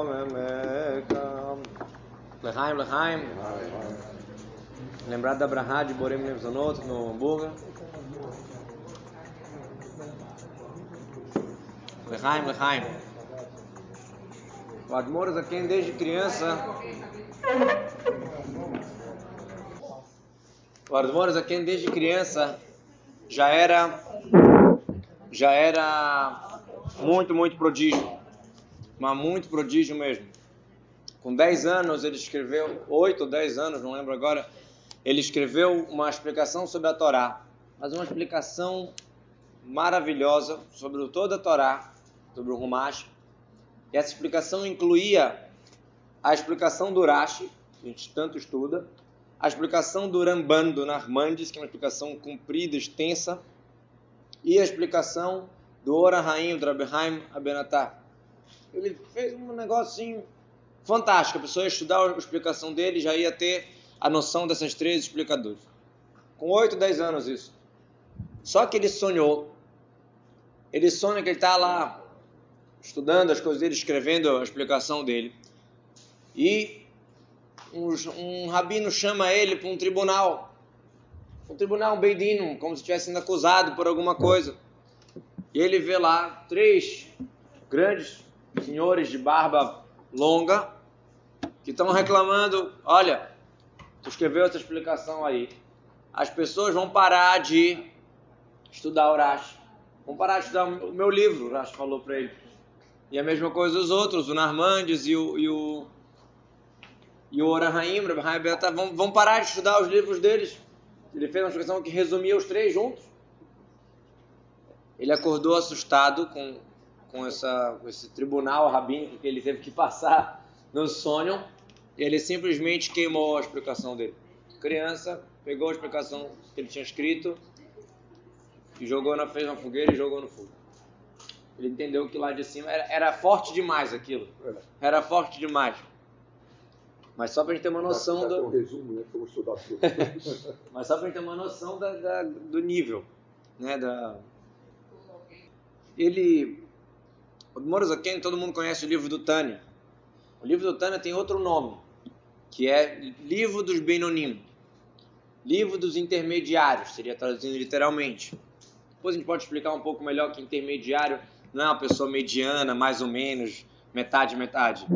Omemekam. Lechaim, Lechaim. Lembrado da Brahá de Borem Nevzonot no hambúrguer. Lechaim, Lechaim. O a quem desde criança. O Admoros a quem desde criança já era já era muito, muito prodígio. Mas muito prodígio mesmo. Com 10 anos ele escreveu, 8 ou 10 anos, não lembro agora, ele escreveu uma explicação sobre a Torá. Mas uma explicação maravilhosa sobre toda a Torá, sobre o Rumash. E essa explicação incluía a explicação do Rashi, que a gente tanto estuda, a explicação do Ramban, do Narmandes, que é uma explicação comprida, extensa, e a explicação do Ora Raim, do Rabbehaim Abenatá. Ele fez um negocinho fantástico. A pessoa ia estudar a explicação dele já ia ter a noção dessas três explicadores. Com 8, 10 anos isso. Só que ele sonhou. Ele sonha que ele está lá estudando as coisas dele, escrevendo a explicação dele. E um, um rabino chama ele para um tribunal. Um tribunal, um beidino, como se estivesse sendo acusado por alguma coisa. E ele vê lá três grandes senhores de barba longa que estão reclamando: olha, tu escreveu essa explicação aí. As pessoas vão parar de estudar o. Vão parar de estudar o meu livro, o falou para ele. E a mesma coisa os outros, o Narmandes e o, e o, e o Orahaim, vão, vão parar de estudar os livros deles. Ele fez uma explicação que resumia os três juntos. Ele acordou assustado com, com, essa, com esse tribunal rabínico que ele teve que passar no sonho. E ele simplesmente queimou a explicação dele. Criança, pegou a explicação que ele tinha escrito e jogou na, fez uma fogueira e jogou no fogo. Ele entendeu que lá de cima era, era forte demais aquilo. Era forte demais. Mas só para a gente ter uma noção do. Um resumo, né? Como estudar tudo. Mas só para a gente ter uma noção da, da, do nível, né? Da. Ele, o Morozaken, todo mundo conhece o livro do Tânia. O livro do Tânia tem outro nome, que é Livro dos Benonim. Livro dos intermediários, seria traduzindo literalmente. Depois a gente pode explicar um pouco melhor que intermediário não é uma pessoa mediana, mais ou menos, metade, metade.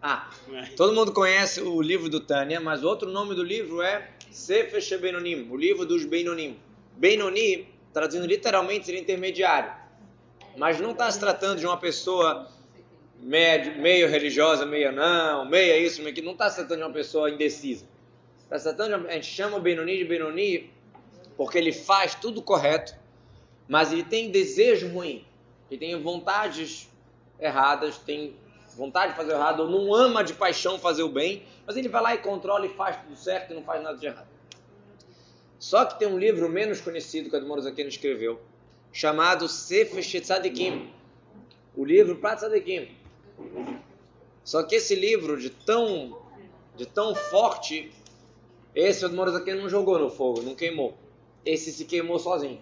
Ah, todo mundo conhece o livro do Tânia, mas o outro nome do livro é Sefer Shebenonim, o livro dos Benonim. Benoni, traduzindo literalmente, seria intermediário. Mas não está se tratando de uma pessoa meio, meio religiosa, meio não, meio isso, meio aquilo. Não está se tratando de uma pessoa indecisa. Está se tratando de uma, a gente chama o Benoni de Benoni porque ele faz tudo correto, mas ele tem desejo ruim, ele tem vontades erradas, tem vontade de fazer o errado, ou não ama de paixão fazer o bem, mas ele vai lá e controla e faz tudo certo e não faz nada de errado. Só que tem um livro menos conhecido que a Admor Zaken escreveu, chamado Sefer Tzadikim, o livro para Tzadikim. Só que esse livro, de tão, de tão forte, esse Admor Zaken não jogou no fogo, não queimou. Esse se queimou sozinho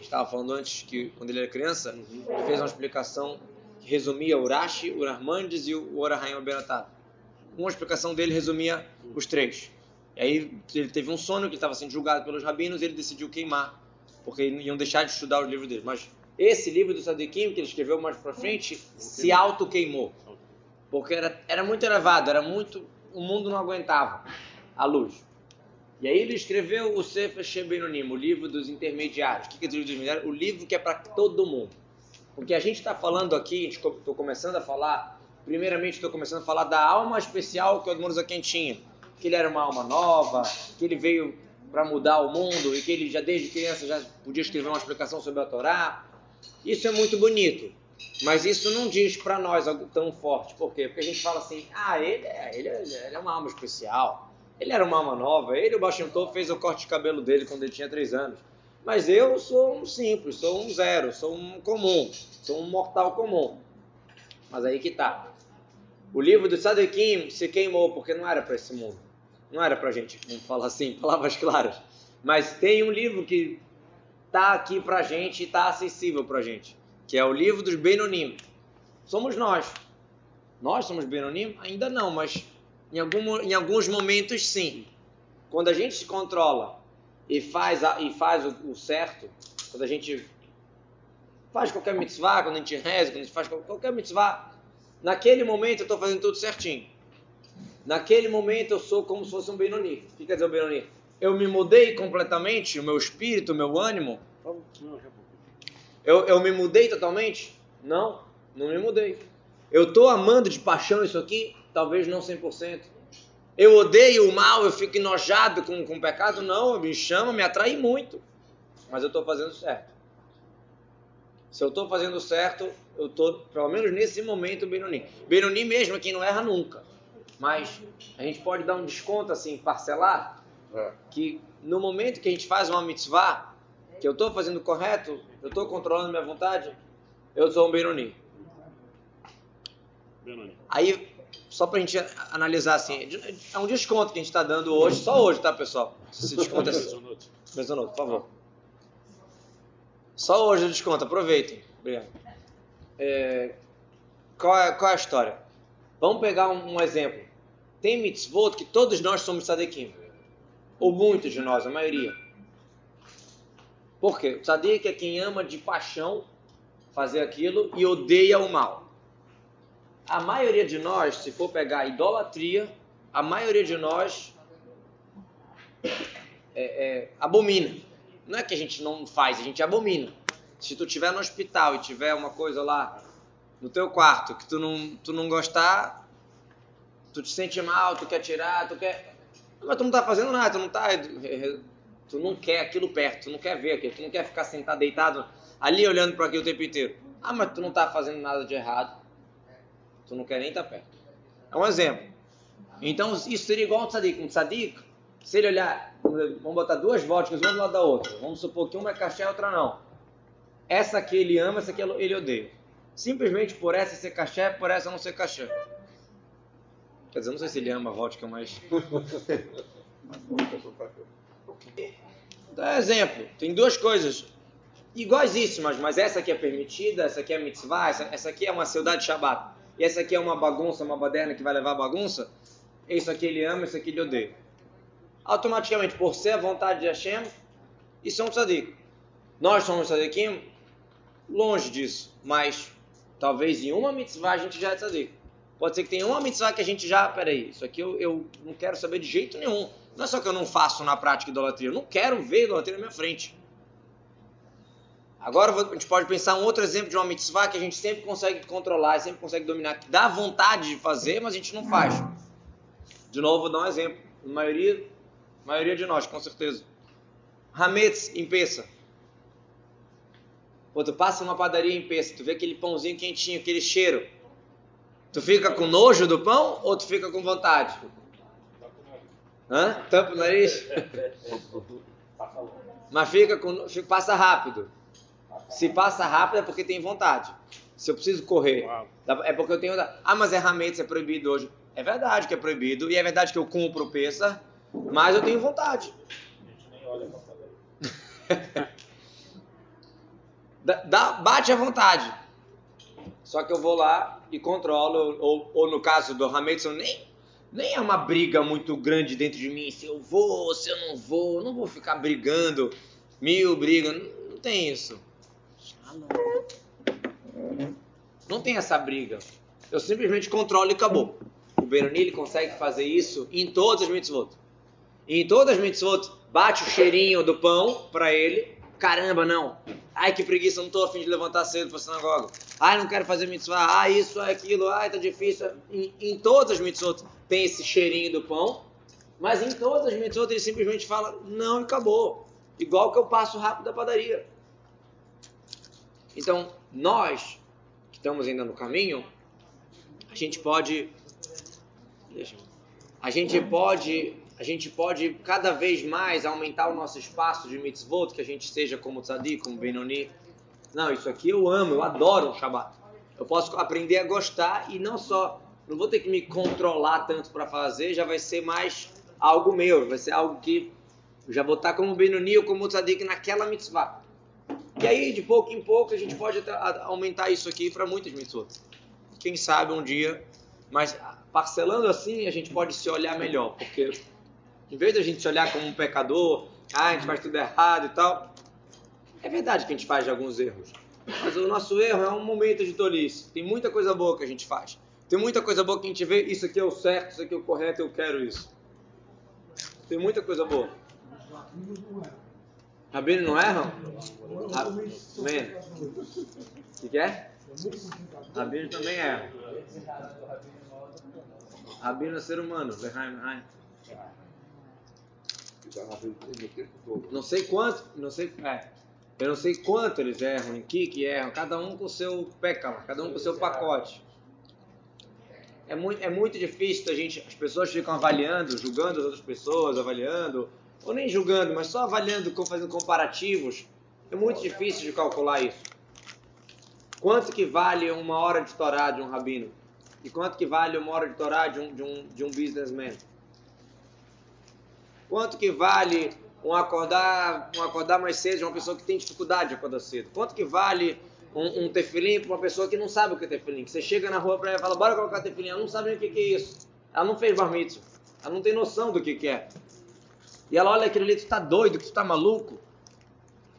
estava falando antes que quando ele era criança, ele fez uma explicação que resumia o Rashi, o Narmandes e o Orahayim Beratá. Uma explicação dele resumia os três. E aí ele teve um sonho que estava sendo julgado pelos rabinos e ele decidiu queimar, porque iam deixar de estudar os livros dele. Mas esse livro do Sadikim, que ele escreveu mais para frente, se auto-queimou. Porque era, era muito elevado, era muito. O mundo não aguentava a luz. E aí ele escreveu o Sefer Shebenonim, o livro dos intermediários. O que é o livro dos intermediários? O livro que é para todo mundo. Porque a gente está falando aqui, estou começando a falar, primeiramente estou começando a falar da alma especial que o Admor Zaken tinha. Que ele era uma alma nova, que ele veio para mudar o mundo e que ele já desde criança já podia escrever uma explicação sobre a Torá. Isso é muito bonito. Mas isso não diz para nós algo tão forte. Por quê? Porque a gente fala assim, ah, ele é, ele é, ele é uma alma especial ele era uma alma nova, ele, o Bashimtov, fez o corte de cabelo dele quando ele tinha 3 anos. Mas eu sou um simples, sou um zero, sou um comum, sou um mortal comum. Mas aí que tá. O livro do Sadequim se queimou porque não era para esse mundo. Não era para gente, vamos falar assim, palavras claras. Mas tem um livro que tá aqui pra gente e tá acessível pra gente, que é o livro dos Benonim. somos nós. Nós somos Benonim? Ainda não, mas em, algum, em alguns momentos sim. Quando a gente se controla e faz, a, e faz o, o, certo, quando a gente faz qualquer mitzvah, quando a gente reza, quando a gente faz qualquer mitzvah, naquele momento eu estou fazendo tudo certinho. Naquele momento eu sou como se fosse um Benoni. O que quer dizer o Benoni? Eu me mudei completamente, o meu espírito, o meu ânimo. Eu, eu me mudei totalmente? Não, não me mudei. Eu estou amando de paixão isso aqui? Talvez não 100%. Eu odeio o mal, eu fico enojado com, com o pecado? Não, me chama, me atrai muito. Mas eu estou fazendo certo. Se eu estou fazendo certo, eu estou, pelo menos nesse momento, Benoni. Benoni mesmo é quem não erra nunca. Mas a gente pode dar um desconto assim, parcelar, é. que no momento que a gente faz uma mitzvah, que eu estou fazendo correto, eu estou controlando minha vontade, eu sou um Benoni. Aí, só para a gente analisar assim, é um desconto que a gente está dando hoje, só hoje, tá, pessoal? Se desconto é... Mesonoto, por favor. Só hoje o desconto, aproveitem. Obrigado. É, qual, é, qual é a história? Vamos pegar um, um exemplo. Tem mitzvot que todos nós somos tzadikim. Ou muitos de nós, a maioria. Por quê? O tzadik é quem ama de paixão fazer aquilo e odeia o mal. A maioria de nós, se for pegar a idolatria, a maioria de nós é, é, abomina. Não é que a gente não faz, a gente abomina. Se tu estiver no hospital e tiver uma coisa lá no teu quarto que tu não, tu não gostar, tu te sente mal, tu quer tirar, tu quer. Mas tu não tá fazendo nada, tu não tá. Tu não quer aquilo perto, tu não quer ver aquilo, tu não quer ficar sentado, deitado ali olhando para aquilo o tempo inteiro. Ah, mas tu não tá fazendo nada de errado. Tu não quer nem estar tá perto. É um exemplo. Então isso seria igual um tzadik. Um tzadik, se ele olhar, vamos botar duas vodkas uma do lado da outra. Vamos supor que uma é caché e outra não. Essa aqui ele ama, essa aqui ele odeia. Simplesmente por essa ser caché, por essa não ser caché. Quer dizer, não sei se ele ama vodka, mas. Dá exemplo. Tem duas coisas iguaisíssimas, mas essa aqui é permitida, essa aqui é mitzvah, essa, essa aqui é uma saudade de Shabbat. E essa aqui é uma bagunça, uma baderna que vai levar bagunça. Isso aqui ele ama, isso aqui ele odeia. Automaticamente, por ser a vontade de Hashem, isso é um tzadik. Nós somos tzadikim? Longe disso. Mas, talvez em uma mitzvah a gente já é tzadik. Pode ser que tenha uma mitzvah que a gente já, peraí, isso aqui eu, eu não quero saber de jeito nenhum. Não é só que eu não faço na prática idolatria, eu não quero ver idolatria na minha frente. Agora a gente pode pensar um outro exemplo de uma mitzvah que a gente sempre consegue controlar, sempre consegue dominar, que dá vontade de fazer, mas a gente não faz. De novo, vou dar um exemplo. A maioria, a maioria de nós, com certeza. Hametz em peça. Pô, tu passa uma padaria em peça, tu vê aquele pãozinho quentinho, aquele cheiro. Tu fica com nojo do pão ou tu fica com vontade? Hã? Tampa o nariz? Mas fica com, passa rápido. Se passa rápido é porque tem vontade. Se eu preciso correr, é porque eu tenho. Ah, mas é rametes, é proibido hoje. É verdade que é proibido, e é verdade que eu cumpro o peça, mas eu tenho vontade. A gente nem olha Dá, bate à vontade. Só que eu vou lá e controlo, ou, ou no caso do Hamilton, nem, nem é uma briga muito grande dentro de mim, se eu vou, se eu não vou, não vou ficar brigando, mil brigas, não, não tem isso. Não tem essa briga. Eu simplesmente controlo e acabou. O Benoni ele consegue fazer isso em todas as mitzvot. E em todas as mitzvot, bate o cheirinho do pão para ele. Caramba, não. Ai, que preguiça, não estou afim de levantar cedo para sinagoga. Ai, não quero fazer mitzvah. Ai, isso, ai, aquilo. Ai, tá difícil. Em, em todas as mitzvot tem esse cheirinho do pão. Mas em todas as mitzvot ele simplesmente fala, não, acabou. Igual que eu passo rápido da padaria. Então, nós que estamos ainda no caminho, a gente pode a gente pode a gente pode cada vez mais aumentar o nosso espaço de mitzvot, que a gente seja como tzadik, como Benoni. Não, isso aqui eu amo, eu adoro o Shabbat. Eu posso aprender a gostar e não só, não vou ter que me controlar tanto para fazer, já vai ser mais algo meu, vai ser algo que eu já vou estar como Benoni ou como tzadik naquela mitzvah. E aí, de pouco em pouco, a gente pode aumentar isso aqui para muitas mitzvot. quem sabe um dia, mas parcelando assim a gente pode se olhar melhor, porque em vez de a gente se olhar como um pecador, ah, a gente faz tudo errado e tal, é verdade que a gente faz alguns erros, mas o nosso erro é um momento de tolice. Tem muita coisa boa que a gente faz. Tem muita coisa boa que a gente vê, isso aqui é o certo, isso aqui é o correto, eu quero isso. Tem muita coisa boa. Rabino não erram? Amém. O que é? Rabino também erra. Rabino é ser humano. Não sei quanto, não sei, é, eu não sei quanto eles erram, em que que erram, cada um com o seu pecado, cada um com o seu pacote. É muito, é muito difícil a gente, as pessoas ficam avaliando, julgando as outras pessoas, avaliando, ou nem julgando, mas só avaliando, fazendo comparativos. É muito difícil de calcular isso. Quanto que vale uma hora de Torá de um rabino? E quanto que vale uma hora de Torá de um, de um, de um businessman? Quanto que vale um acordar, um acordar mais cedo de uma pessoa que tem dificuldade de acordar cedo? Quanto que vale um, um tefilim para uma pessoa que não sabe o que é tefilim? Que você chega na rua para ela e fala, bora colocar tefilim. Ela não sabe nem o que, que é isso. Ela não fez bar mitzvah. Ela não tem noção do que, que é. E ela olha aquilo ali, tu está doido, tu está maluco.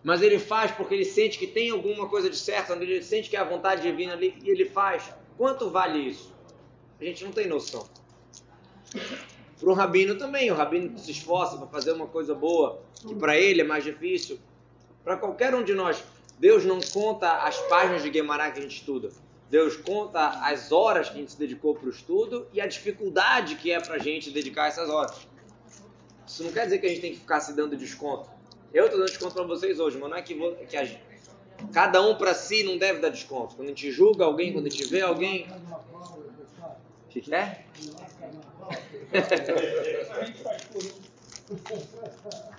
Mas ele faz porque ele sente que tem alguma coisa de certo, ele sente que é a vontade divina ali e ele faz. Quanto vale isso? A gente não tem noção. Para o rabino também, o rabino se esforça para fazer uma coisa boa, que para ele é mais difícil. Para qualquer um de nós, Deus não conta as páginas de Guimarães que a gente estuda. Deus conta as horas que a gente se dedicou para o estudo e a dificuldade que é para a gente dedicar essas horas. Isso não quer dizer que a gente tem que ficar se dando desconto. Eu estou dando desconto para vocês hoje, mas não é que, vou, que a, cada um para si não deve dar desconto. Quando a gente julga alguém, quando a gente vê alguém. O que, é?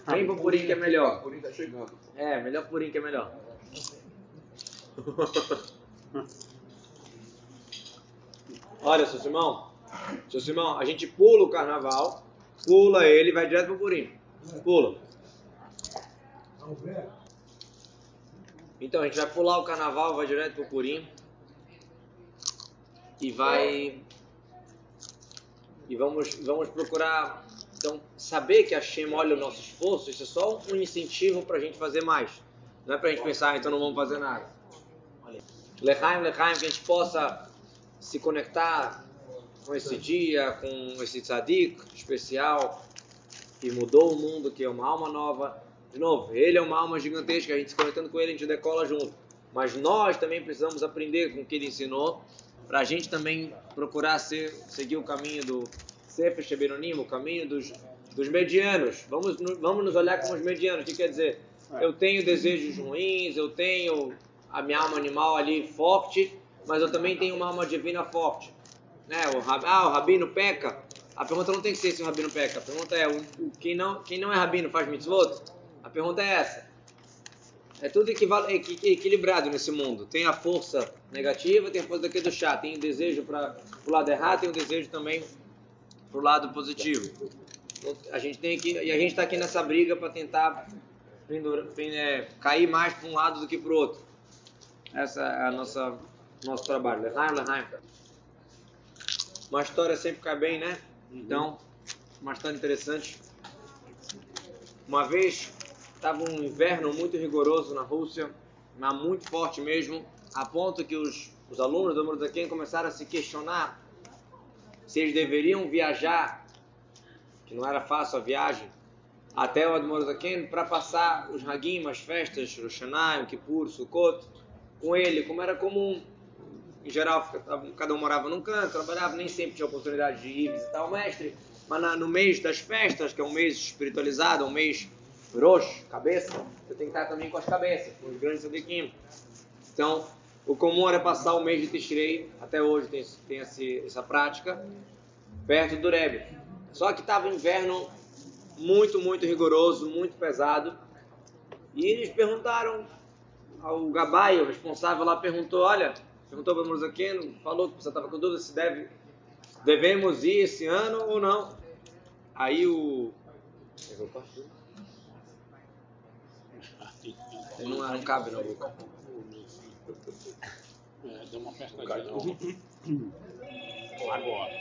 Vem pro Purim que é melhor. Purim tá chegando. É, melhor Purim que é melhor. Olha, seu Simão. Seu Simão, a gente pula o carnaval Pula ele e vai direto pro Purim. Pula. Então a gente vai pular o carnaval, vai direto pro Purim. E vai. E vamos, vamos procurar. Então, saber que a Shem olha o nosso esforço, isso é só um incentivo para a gente fazer mais. Não é para a gente pensar, ah, então não vamos fazer nada. Lechaim, Lechaim, que a gente possa se conectar com esse dia, com esse tzadik especial que mudou o mundo, que é uma alma nova. De novo, ele é uma alma gigantesca, a gente se conectando com ele, a gente decola junto. Mas nós também precisamos aprender com o que ele ensinou, para a gente também procurar ser, seguir o caminho do Sefer Shebenonim, o caminho dos, dos medianos. Vamos, vamos nos olhar como os medianos. O que quer dizer? Eu tenho desejos ruins, eu tenho a minha alma animal ali forte, mas eu também tenho uma alma divina forte né, o, ah, o rabino peca. A pergunta não tem que ser se o rabino peca. A pergunta é, o, o, quem, não, quem não é rabino faz mitzvot? A pergunta é essa. É tudo equilibrado nesse mundo. Tem a força negativa, tem a força daqui do chá. Tem o desejo para o lado errado, tem o desejo também para o lado positivo. A gente tem que e a gente está aqui nessa briga para tentar é, cair mais para um lado do que para o outro. Essa é a nossa nosso trabalho. Lehaim, lehaim. Uma história sempre cai bem, né? Então, uma história interessante. Uma vez estava um inverno muito rigoroso na Rússia, mas muito forte mesmo, a ponto que os, os alunos do Murzaken começaram a se questionar se eles deveriam viajar, que não era fácil a viagem, até o Admorzaken para passar os Hagim, as festas, Rosh Hashanah, Kippur, Sukkot, com ele, como era comum em geral, cada um morava num canto, trabalhava, nem sempre tinha oportunidade de ir visitar o mestre. Mas no mês das festas, que é um mês espiritualizado, um mês roxo, cabeça, você tem que estar também com as cabeças, com os grandes sadiquim. Então, o comum era passar o mês de Tishrei, até hoje tem, tem esse, essa prática, perto do Rebbe. Só que estava inverno muito, muito rigoroso, muito pesado. E eles perguntaram ao Gabai, o responsável lá, perguntou, olha, perguntou para o Murzaqueno, falou que você estava com dúvida se deve, devemos ir esse ano ou não. Aí o. Ele não, não cabe na boca. É, deu uma apertadinha. Agora.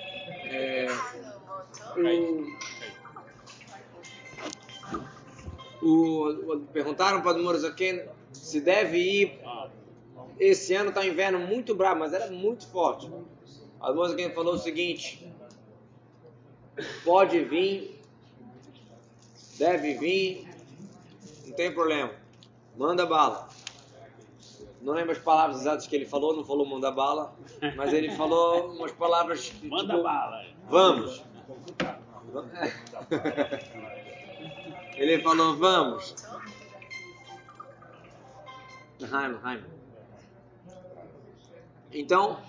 É, o, o, perguntaram para o Morazaken se deve ir. Esse ano está um inverno muito bravo, mas era muito forte. A Morazaken falou o seguinte: pode vir, deve vir, não tem problema, manda bala. Não lembro as palavras exatas que ele falou, não falou manda bala, mas ele falou umas palavras. que, manda tipo, bala. Vamos. Ele falou, vamos. Raim. Então,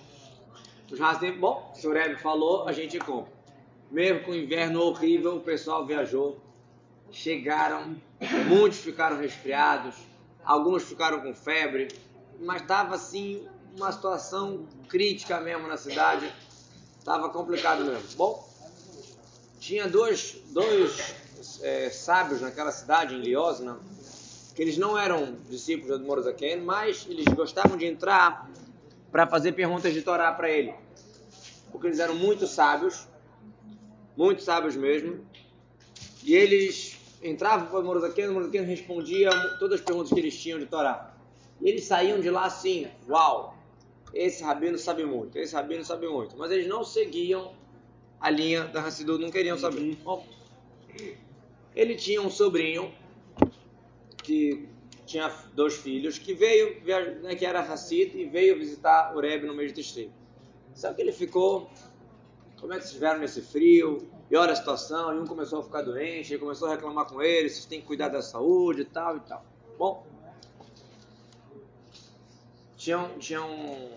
os Hasim, bom, se o Rebbe falou, a gente compra. Mesmo com o inverno horrível, o pessoal viajou. Chegaram, muitos ficaram resfriados, alguns ficaram com febre, mas estava assim uma situação crítica mesmo na cidade. Estava complicado mesmo. Bom, tinha dois, dois é, sábios naquela cidade, em Liosna, que eles não eram discípulos do Morazaken, mas eles gostavam de entrar para fazer perguntas de Torá para ele. Porque eles eram muito sábios, muito sábios mesmo, e eles entravam para o Morazaken, o Morazaken respondia todas as perguntas que eles tinham de Torá. E eles saíam de lá assim, uau, esse rabino sabe muito, esse rabino sabe muito. Mas eles não seguiam a linha da Hassidut, não queriam saber. Bom, ele tinha um sobrinho que tinha dois filhos que veio, né, que era Hassid e veio visitar o Rebbe no mês de Tishrei. Só que ele ficou, como é que vocês estiveram nesse frio? E olha a situação, e um começou a ficar doente, ele começou a reclamar com ele, vocês têm que cuidar da saúde e tal e tal. Bom, tinha, um- tinha um,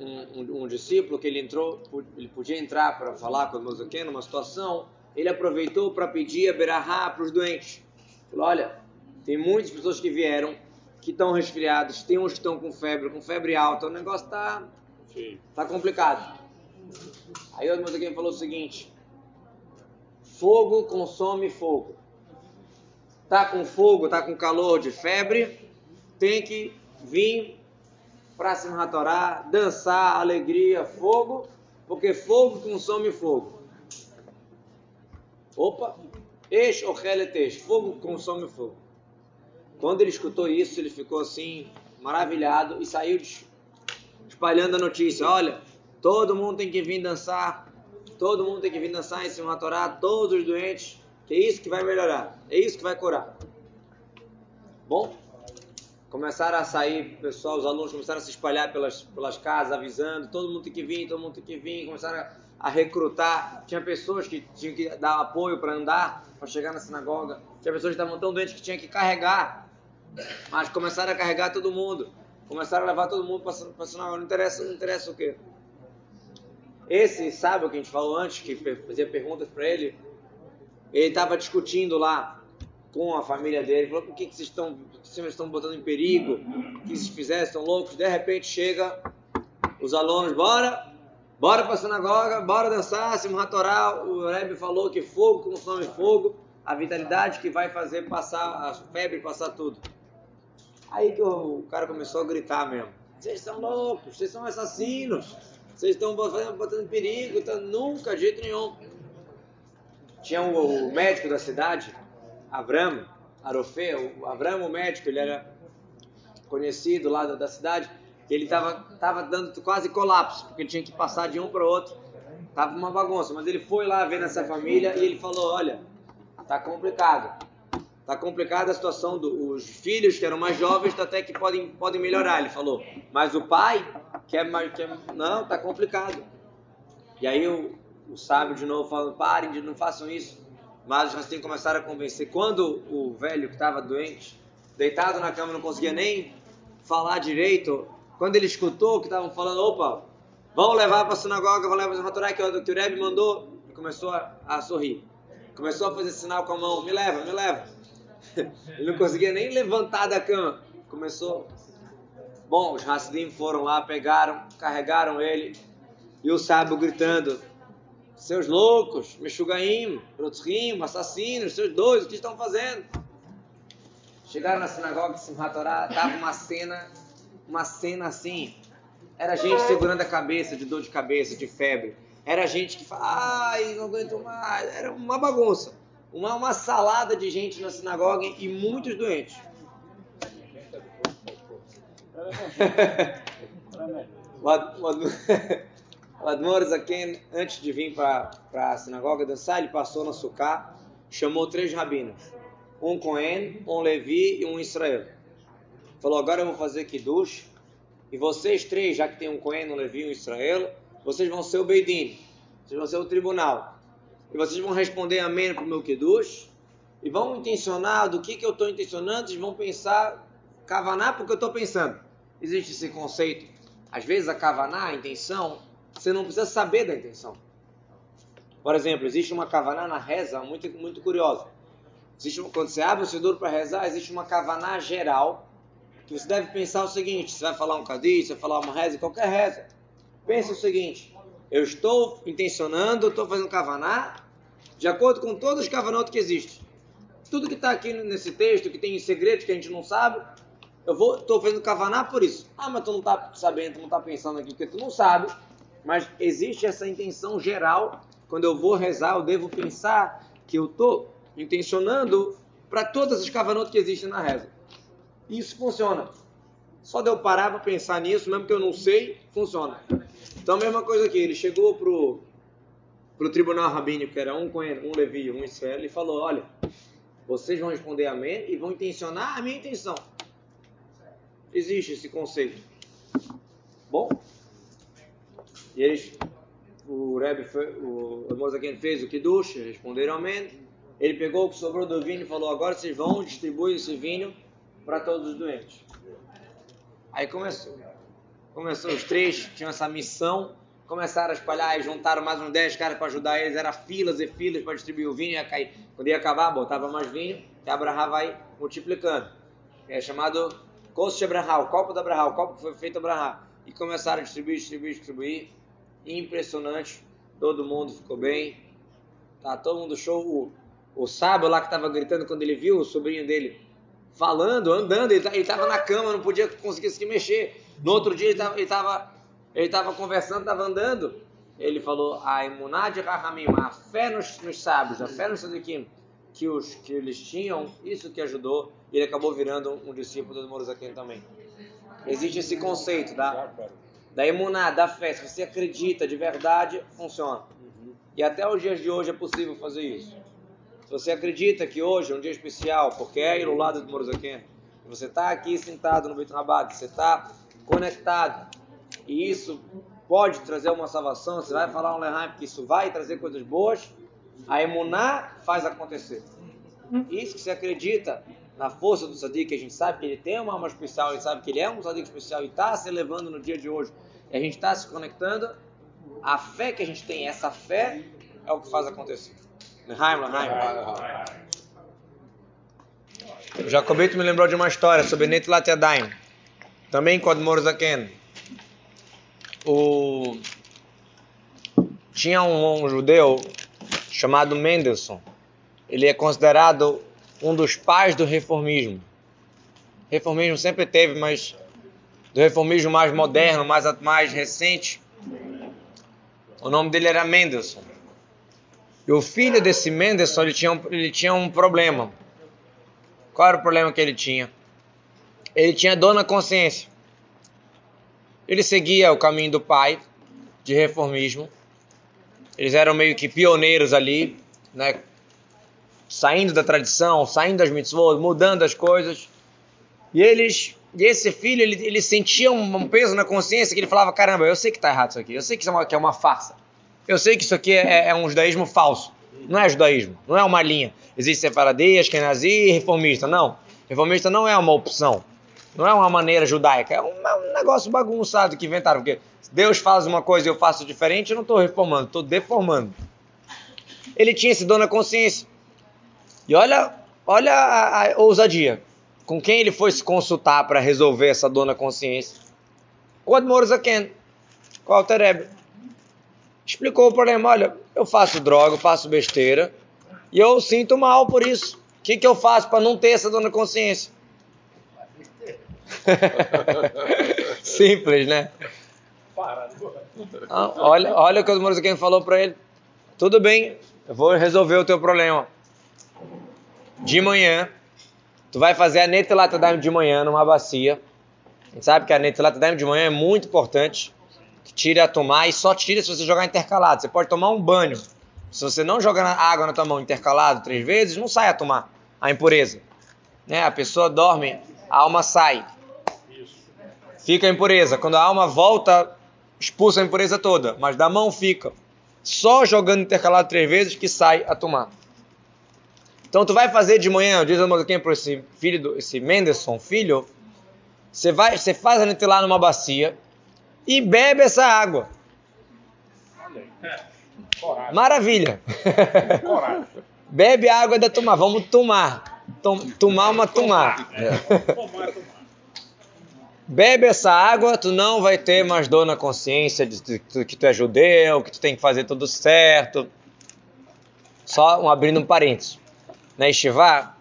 um, um- discípulo que ele entrou, ele podia entrar para falar com o Mozaken numa situação, ele aproveitou para pedir a berahá para os doentes. Falou, olha, tem muitas pessoas que vieram que estão resfriadas, tem uns que estão com febre, com febre alta, o negócio está Sim. tá complicado. Aí o Mozaken falou o seguinte, fogo consome fogo. Tá com fogo, tá com calor de febre, tem que vir para Simchat Torá, dançar, alegria, fogo, porque fogo consome fogo. Opa! Esh ochelet esh, fogo consome fogo. Quando ele escutou isso, ele ficou assim, maravilhado e saiu espalhando a notícia. Olha, todo mundo tem que vir dançar, todo mundo tem que vir dançar em Simchat Torá, todos os doentes, que é isso que vai melhorar, é isso que vai curar. Bom, começaram a sair, pessoal, os alunos começaram a se espalhar pelas, pelas casas, avisando, todo mundo tem que vir, todo mundo tem que vir, começaram a, a recrutar. Tinha pessoas que tinham que dar apoio para andar, para chegar na sinagoga. Tinha pessoas que estavam tão doentes que tinha que carregar. Mas começaram a carregar todo mundo. Começaram a levar todo mundo para a sinagoga. Não interessa, não interessa o quê. Esse sábio que a gente falou antes, que fazia perguntas para ele, ele estava discutindo lá com a família dele, falou, por que, que vocês estão, vocês estão botando em perigo? O que vocês fizeram? Estão loucos? De repente chega os alunos, bora, bora para a sinagoga, bora dançar, Simchat Torah. O Rebbe falou que fogo consome fogo, a vitalidade que vai fazer passar a febre, passar tudo. Aí que o, o cara começou a gritar mesmo. Vocês são loucos, vocês são assassinos, vocês estão botando, botando em perigo, tá, nunca, de jeito nenhum. Tinha o, o médico da cidade, Avram, Arofê, o Avram, o médico, ele era conhecido lá da, da cidade, que ele estava tava dando quase colapso, porque tinha que passar de um para o outro. Tava uma bagunça, mas ele foi lá ver nessa família e ele falou, olha, tá complicado. Tá complicada a situação dos filhos que eram mais jovens, até que podem, podem melhorar, ele falou. Mas o pai, que é mais. Que é, não, tá complicado. E aí o, o sábio de novo falando, parem, de, não façam isso. Mas os assim começaram a convencer. Quando o velho que estava doente, deitado na cama, não conseguia nem falar direito, quando ele escutou que estavam falando, opa, vamos levar para a sinagoga, vamos levar para a que, o- que o Rebbe mandou, ele começou a, a sorrir. Começou a fazer sinal com a mão, me leva, me leva. Ele não conseguia nem levantar da cama. Começou. Bom, os Hassidim foram lá, pegaram, carregaram ele. E o sábio gritando: Seus loucos, Meshugaim, Rotzrim, assassinos, seus dois, o que estão fazendo? Chegaram na sinagoga de Simchat Torah, tava uma cena, uma cena assim, Era gente segurando a cabeça de dor de cabeça, de febre. Era gente que fala, ai, não aguento mais. Era uma bagunça. Uma, uma salada de gente na sinagoga e muitos doentes. O, Ad, o, Ad, o Admor Zaken, antes de vir para a sinagoga dançar, ele passou na Sukkah, chamou três rabinos. Um Cohen, um Levi e um Israel. Falou, agora eu vou fazer Kiddush. E vocês três, já que tem um Cohen, um Levi e um Israel, vocês vão ser o Beidin. Vocês vão ser o tribunal. E vocês vão responder amém para o meu Kiddush. E vão intencionar do que, que eu estou intencionando. Vocês vão pensar, Kavaná, porque eu estou pensando. Existe esse conceito. Às vezes a Kavaná, a intenção, você não precisa saber da intenção. Por exemplo, existe uma Kavaná na reza muito, muito curiosa. Existe, quando você abre o Sidur para rezar, existe uma Kavaná geral que você deve pensar o seguinte: você vai falar um Kadish, você vai falar uma reza, qualquer reza. Pense o seguinte: eu estou intencionando, estou fazendo Kavaná de acordo com todos os Kavanot que existem. Tudo que está aqui nesse texto, que tem segredos que a gente não sabe, eu vou, estou fazendo Kavaná por isso. Ah, mas tu não está sabendo, tu não está pensando aqui porque tu não sabe. Mas existe essa intenção geral. Quando eu vou rezar, eu devo pensar que eu estou intencionando para todas as Kavanot que existem na reza. Isso funciona. Só de eu parar para pensar nisso, mesmo que eu não sei, funciona. Então a mesma coisa aqui, ele chegou pro pro tribunal rabínico, que era um um Levi, um Israel, e falou: "Olha, vocês vão responder amém e vão intencionar a minha intenção". Existe esse conceito. Bom, e eles o Rebbe, o Mozaken fez o Kiddush, responderam amém. Ele pegou o que sobrou do vinho e falou: agora vocês vão distribuir esse vinho para todos os doentes. Aí começou. Começou os três, tinham essa missão, começaram a espalhar e juntaram mais uns 10 caras para ajudar eles. Era filas e filas para distribuir o vinho. Ia cair. Quando ia acabar, botava mais vinho e Abraha vai multiplicando. É chamado Kos Abraha, o copo da Abraha, o copo que foi feito Abraha. E começaram a distribuir, distribuir, distribuir. Impressionante. Todo mundo ficou bem. Tá todo mundo show. O, o sábio lá que estava gritando quando ele viu o sobrinho dele falando, andando, ele estava na cama, não podia conseguir se mexer. No outro dia ele estava ele tava, conversando, estava andando. Ele falou, a imunad rahamim, a fé nos, nos sábios, a fé nos sadiquim, que, os, que eles tinham, isso que ajudou, e ele acabou virando um, discípulo do Moruzaquim também. Existe esse conceito da, da imuná, da fé. Se você acredita de verdade, funciona. E até os dias de hoje é possível fazer isso. Se você acredita que hoje é um dia especial, porque é ir ao lado do Moruzaken, você está aqui sentado no Beit você está conectado, e isso pode trazer uma salvação, você vai falar um Lehaim, porque isso vai trazer coisas boas, a Emuná faz acontecer. Isso que você acredita na força do Sadiq, a gente sabe que ele tem uma alma especial, a gente sabe que ele é um Sadiq especial e está se elevando no dia de hoje, e a gente está se conectando, a fé que a gente tem, essa fé é o que faz acontecer. O Jacobito me lembrou de uma história sobre Netilat Yadayim. Também com Admor Zaken. O... Tinha um, um, judeu chamado Mendelssohn. Ele é considerado um dos pais do reformismo. Reformismo sempre teve, mas do reformismo mais moderno, mais, mais recente. O nome dele era Mendelssohn. E o filho desse Mendelssohn, ele tinha, um, ele tinha um problema. Qual era o problema que ele tinha? Ele tinha dor na consciência. Ele seguia o caminho do pai, de reformismo. Eles eram meio que pioneiros ali, né? Saindo da tradição, saindo das mitzvot, mudando as coisas. E eles, e esse filho, ele, ele sentia um peso na consciência que ele falava: caramba, eu sei que está errado isso aqui, eu sei que isso é uma, que é uma farsa. Eu sei que isso aqui é, é um judaísmo falso. Não é judaísmo, não é uma linha. Existe sefaradê, ashkenazi e reformista. Não. Reformista não é uma opção. Não é uma maneira judaica. É um, é um negócio bagunçado que inventaram. Porque Deus faz uma coisa e eu faço diferente, eu não estou reformando, estou deformando. Ele tinha esse dor na consciência. E olha, olha a, a ousadia. Com quem ele foi se consultar para resolver essa dor na consciência? Com o Admor Zaken, com o Altereb explicou o problema. Olha, eu faço droga, eu faço besteira e eu sinto mal por isso. O que, que eu faço para não ter essa dor na consciência? Simples, né? Ah, olha, olha o que o Morazaken falou para ele. Tudo bem, eu vou resolver o teu problema. De manhã, tu vai fazer a Netilat de manhã numa bacia. A gente sabe que a Netilat de manhã é muito importante. Que tire a tomar e só tira se você jogar intercalado. Você pode tomar um banho. Se você não jogar água na tua mão intercalado três vezes, não sai a tomar a impureza. Né? A pessoa dorme, a alma sai. Fica a impureza. Quando a alma volta, expulsa a impureza toda. Mas da mão fica. Só jogando intercalado três vezes que sai a tomar. Então tu vai fazer de manhã, diz o quem para esse filho, do, esse Menderson, filho, você vai, você faz a lá numa bacia e bebe essa água. Maravilha. bebe a água da tomar. Vamos tomar. Tom, tomar uma tomar. Bebe essa água, tu não vai ter mais dor na consciência de, que tu é judeu, que tu tem que fazer tudo certo. Só um abrindo um parênteses na Estivá,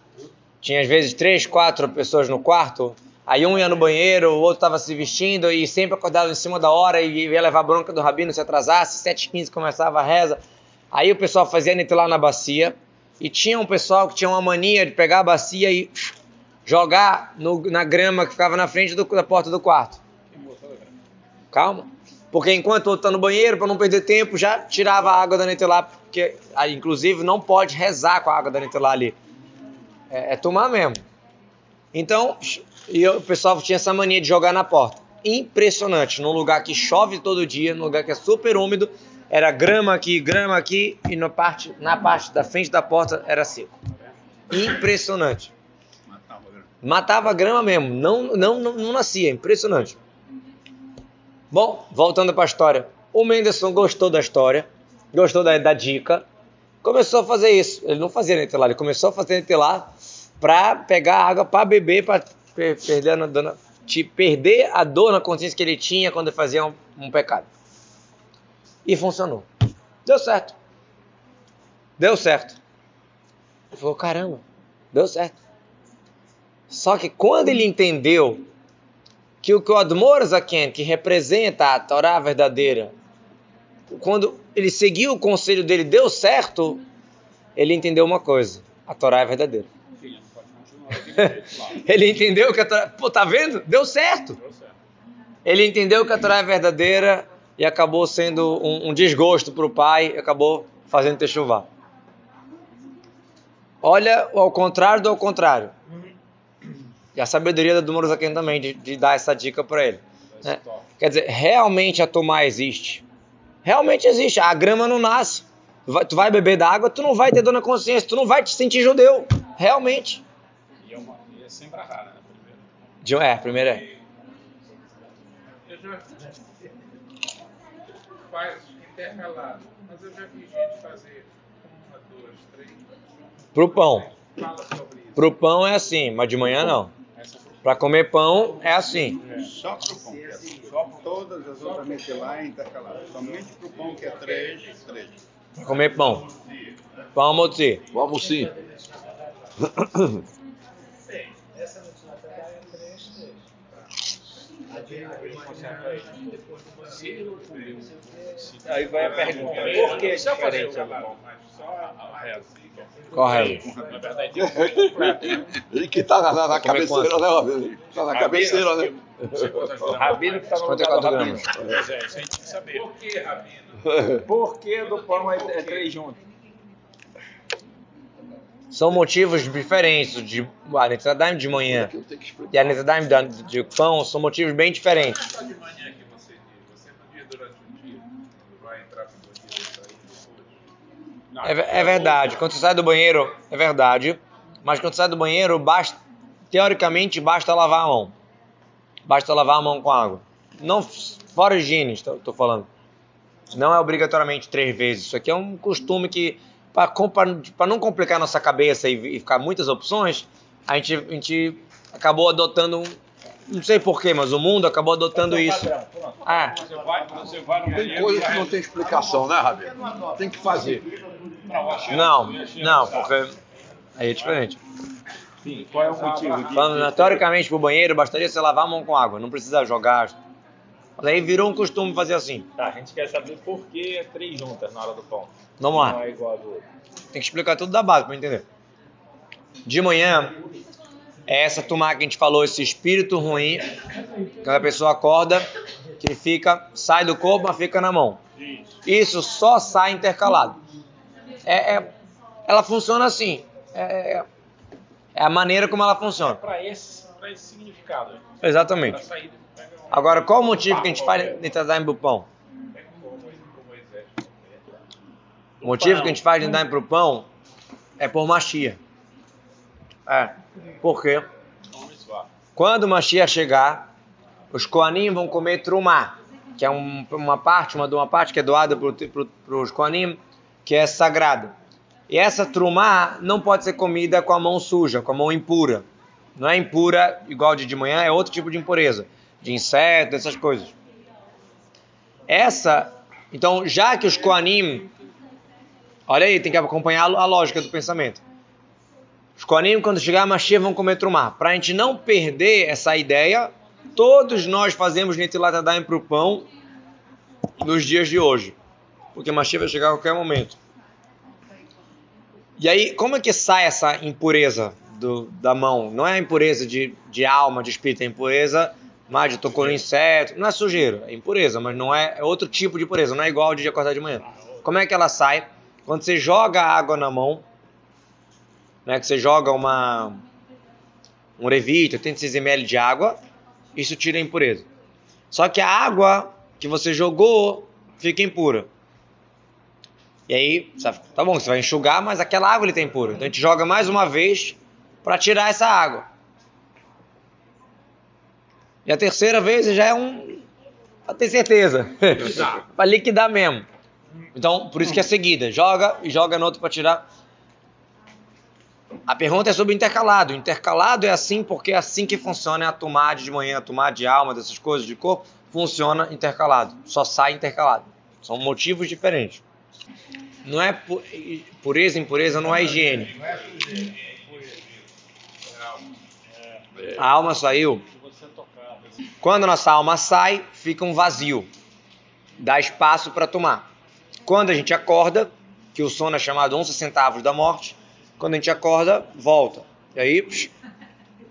tinha às vezes três, quatro pessoas no quarto, aí um ia no banheiro, o outro estava se vestindo e sempre acordava em cima da hora e ia levar bronca do rabino se atrasasse, 7h15 começava a reza. Aí o pessoal fazia lá na bacia e tinha um pessoal que tinha uma mania de pegar a bacia e jogar no, na grama que ficava na frente do, da porta do quarto. Calma. Porque enquanto o outro está no banheiro, para não perder tempo, já tirava a água da Netelá, porque inclusive não pode rezar com a água da Netelá ali. É, é tomar mesmo. Então, e o pessoal tinha essa mania de jogar na porta. Impressionante. Num lugar que chove todo dia, num lugar que é super úmido, era grama aqui, grama aqui, e na parte, na parte da frente da porta era seco. Impressionante. Matava grama mesmo, não, não, não, não nascia, impressionante. Bom, voltando para a história. O Menderson gostou da história, gostou da, da, dica, começou a fazer isso. Ele não fazia lá, ele começou a fazer lá para pegar água para beber, para per perder, a dor, perder a dor na consciência que ele tinha quando fazia um, um pecado. E funcionou. Deu certo. Deu certo. Ele falou: caramba, deu certo. Só que quando ele entendeu que o que o Admor Zaken, que representa a Torá verdadeira, quando ele seguiu o conselho dele, deu certo, ele entendeu uma coisa: a Torá é verdadeira. ele entendeu que a Torá. Pô, tá vendo? Deu certo. Ele entendeu que a Torá é verdadeira e acabou sendo um, um desgosto para o pai, e acabou fazendo techuvá. Olha ao contrário do ao contrário. E a sabedoria do Morozaken também, de, de, dar essa dica para ele. Né? Quer dizer, realmente a Tomá existe. Realmente existe. A grama não nasce. Tu vai, tu vai beber da água, tu não vai ter dor na consciência, tu não vai te sentir judeu. Realmente. E é, uma, e é sempre rara, né? De, é, a primeira é. Eu já faz intercalado, mas eu já vi gente fazer uma, duas, três. Pro pão. Pro pão é assim, mas de manhã não. Para comer pão é assim. É. Só para o pão. É assim. Só todas as outras lá é intercalado. Somente para o pão que é três, três. Para comer pão. Pão motzi. Pão motzi. Aí vai a pergunta: por que é diferente? Só a reza. Correto. Na verdade, é. Ele que está na, na, na cabeceira, né, Rabino? Está na cabeceira, né? Rabino que está no lugar do Rabino. Pois é, isso a gente tem que saber. Por que, Rabino? Por que do pão é, é três juntos? São motivos diferentes. De, a Netadaim de manhã e a Netadaim de pão são motivos bem diferentes. Só de manhã que você diz. Você não diz durante o dia. Vai entrar com o dia sair depois. É, é verdade. Quando você sai do banheiro, é verdade. Mas quando você sai do banheiro, basta, teoricamente, basta lavar a mão. Basta lavar a mão com água. Não fora higiene, estou falando. Não é obrigatoriamente três vezes. Isso aqui é um costume que, para não complicar nossa cabeça e, e, ficar muitas opções, a gente, a gente acabou adotando um, não sei porquê, mas o mundo acabou adotando isso. Ah. Você vai, você vai no tem coisa que não tem explicação, né, Rabi? Tem que fazer. Não, não, porque aí é diferente. Sim, qual é o motivo? Falando, teoricamente, para o banheiro, bastaria você lavar a mão com água, não precisa jogar. Mas aí virou um costume fazer assim. Tá, a gente quer saber por que é três juntas na hora do pão. Vamos lá. Não é igual a do outro. Tem que explicar tudo da base para entender. De manhã, é essa tomar que a gente falou, esse espírito ruim, quando a pessoa acorda, que fica, sai do corpo, mas fica na mão. Isso só sai intercalado. É, é- ela funciona assim. É, é a maneira como ela funciona. Pra esse, pra esse significado. Exatamente. Agora, qual o motivo que a gente faz Nitadaim pro pão? como Moisés. O motivo que a gente faz Nitadaim pro pão é por Machia. É. Por quê? Quando Mashiach chegar, os Koanim vão comer trumá, que é um- uma parte, uma, uma parte que é doada para os Koanim, que é sagrada. E essa trumá não pode ser comida com a mão suja, com a mão impura. Não é impura igual de de manhã, é outro tipo de impureza, de inseto, essas coisas. Essa, então, já que os Koanim, olha aí, tem que acompanhar a lógica do pensamento. Os Koanim, quando chegar a Mashiach, vão comer trumá. Para a gente não perder essa ideia, todos nós fazemos Netilat Adayim para o pão nos dias de hoje. Porque Mashiach vai chegar a qualquer momento. E aí, como é que sai essa impureza do- da mão? Não é a impureza de, de alma, de espírito, é impureza mais de tocou no inseto. Não é sujeira, é impureza, mas não é, é outro tipo de impureza, não é igual de acordar de manhã. Como é que ela sai? Quando você joga água na mão, né, que você joga uma um levite, 86 ml de água, isso tira a impureza. Só que a água que você jogou fica impura. E aí, tá bom, você vai enxugar, mas aquela água ele tem impura. Então a gente joga mais uma vez para tirar essa água. E a terceira vez já é um para ter certeza, para liquidar mesmo. Então, por isso que é seguida, joga e joga no outro para tirar. A pergunta é sobre intercalado. Intercalado é assim porque é assim que funciona a tomada de manhã, a tomada de alma, dessas coisas de corpo, funciona intercalado. Só sai intercalado. São motivos diferentes. Não é pu- pureza, impureza não é higiene. A alma saiu. Quando a nossa alma sai, fica um vazio. Dá espaço para tomar. Quando a gente acorda, que o sono é chamado 11 centavos da morte, quando a gente acorda, volta. E aí, psh,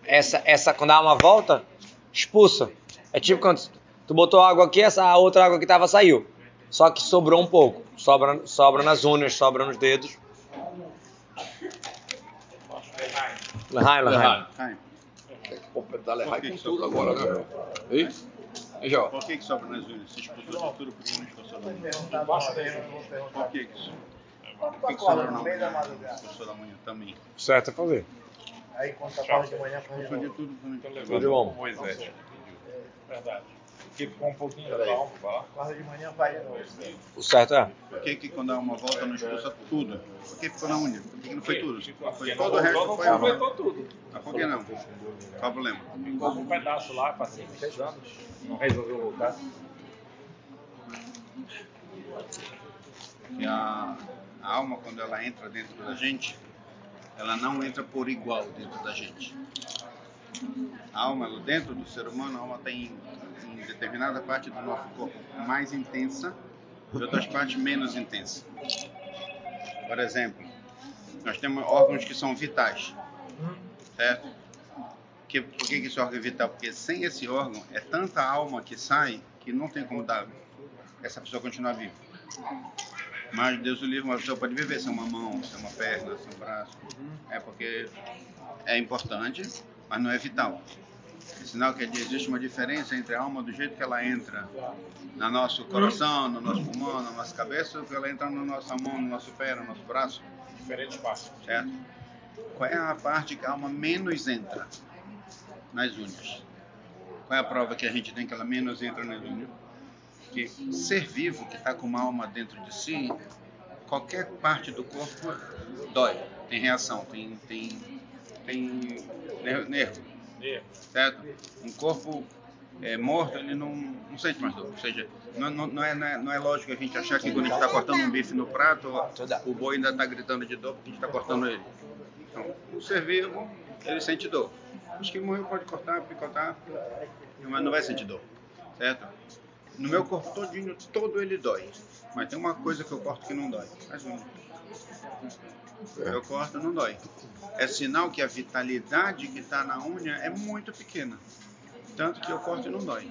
essa, essa, quando a alma volta, expulsa. É tipo quando tu botou água aqui, essa outra água que estava saiu. Só que sobrou um pouco. Sobra, sobra nas unhas, sobra nos dedos. Lahai, lahai. Ai, Completar Lehai com tudo agora, né? Ei? Aí, já, ó. Por que que sobra nas unhas? Você expulsou tudo por que não expulsou da unha? Por que que isso? Por que que sobra na unha? Expulsou da unha também. Certo a fazer. Aí quando tá falando de manhã, faz de de tudo também. Tô Tudo levando bom. o Moisés. Verdade. Porque ficou um pouquinho da vai. Acorda de manhã, faz de novo. O certo é. Por que que quando dá uma volta não expulsa tudo? Por que ficou na unha? Por que que não foi tudo? Foi Porque não todo o resto não foi completou tudo. Mas por que não? Qual o problema? Ficou um pedaço lá, 5, 6 anos. Não resolveu voltar. que a, a alma, quando ela entra dentro da gente, ela não entra por igual dentro da gente. A alma, dentro do ser humano, a alma tem em determinada parte do nosso corpo mais intensa e outras partes menos intensa. Por exemplo, nós temos órgãos que são vitais, certo? Que, por que esse órgão é vital? Porque sem esse órgão, é tanta alma que sai que não tem como dar essa pessoa continuar viva. Mas Deus o livre, uma pessoa pode viver sem uma mão, sem uma perna, sem um braço. É porque é importante, mas não é vital. É sinal que existe uma diferença entre a alma do jeito que ela entra no nosso coração, no nosso pulmão, na nossa cabeça, ou que ela entra na nossa mão, no nosso pé, no nosso braço, Diferente espaço. certo? Qual é a parte que a alma menos entra? Nas unhas. Qual é a prova que a gente tem que ela menos entra nas unhas? Que ser vivo que está com uma alma dentro de si, qualquer parte do corpo dói, tem reação, tem tem tem nervo, certo? Um corpo é, morto ele não, não sente mais dor, ou seja, não, não, não é, não, é, não é lógico a gente achar que quando a gente está cortando um bife no prato, o boi ainda está gritando de dor porque a gente está cortando ele. Então, o ser vivo ele sente dor. Os que morreu pode cortar, picotar, mas não vai sentir dor, certo? No meu corpo todinho, todo ele dói. Mas tem uma coisa que eu corto que não dói. Mais um. Eu corto, não dói. É sinal que a vitalidade que está na unha é muito pequena. Tanto que eu corto e não dói.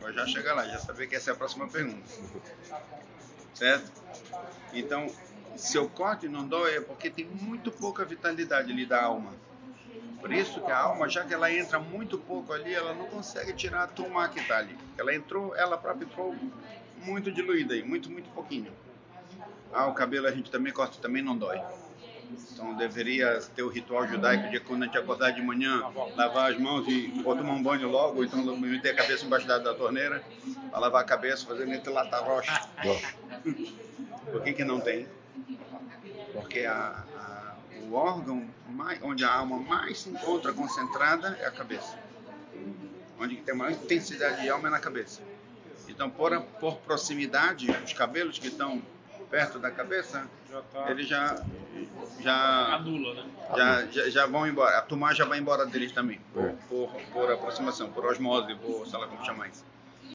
Vou já chegar lá, já saber que essa é a próxima pergunta. Certo? Então, se eu corto e não dói é porque tem muito pouca vitalidade ali da alma. Por isso que a alma, já que ela entra muito pouco ali, ela não consegue tirar a turma que está ali. Ela entrou, ela própria entrou muito diluída aí, muito, muito pouquinho. Ah, o cabelo a gente também corta, também não dói. Então deveria ter o ritual judaico de quando a gente acordar de manhã, lavar as mãos e ou tomar um banho logo, ou então meter a cabeça embaixo da, da torneira, para lavar a cabeça, fazer lata rocha. Por que, que não tem? Porque a, o órgão mais, onde a alma mais se encontra concentrada é a cabeça. Onde tem maior intensidade de alma é na cabeça. Então, por, por proximidade, os cabelos que estão perto da cabeça, Já tá. eles já já Anula, né? já, já, já vão embora. A turma já vai embora deles também, por, por, por aproximação, por osmose, por sei lá como chamar isso.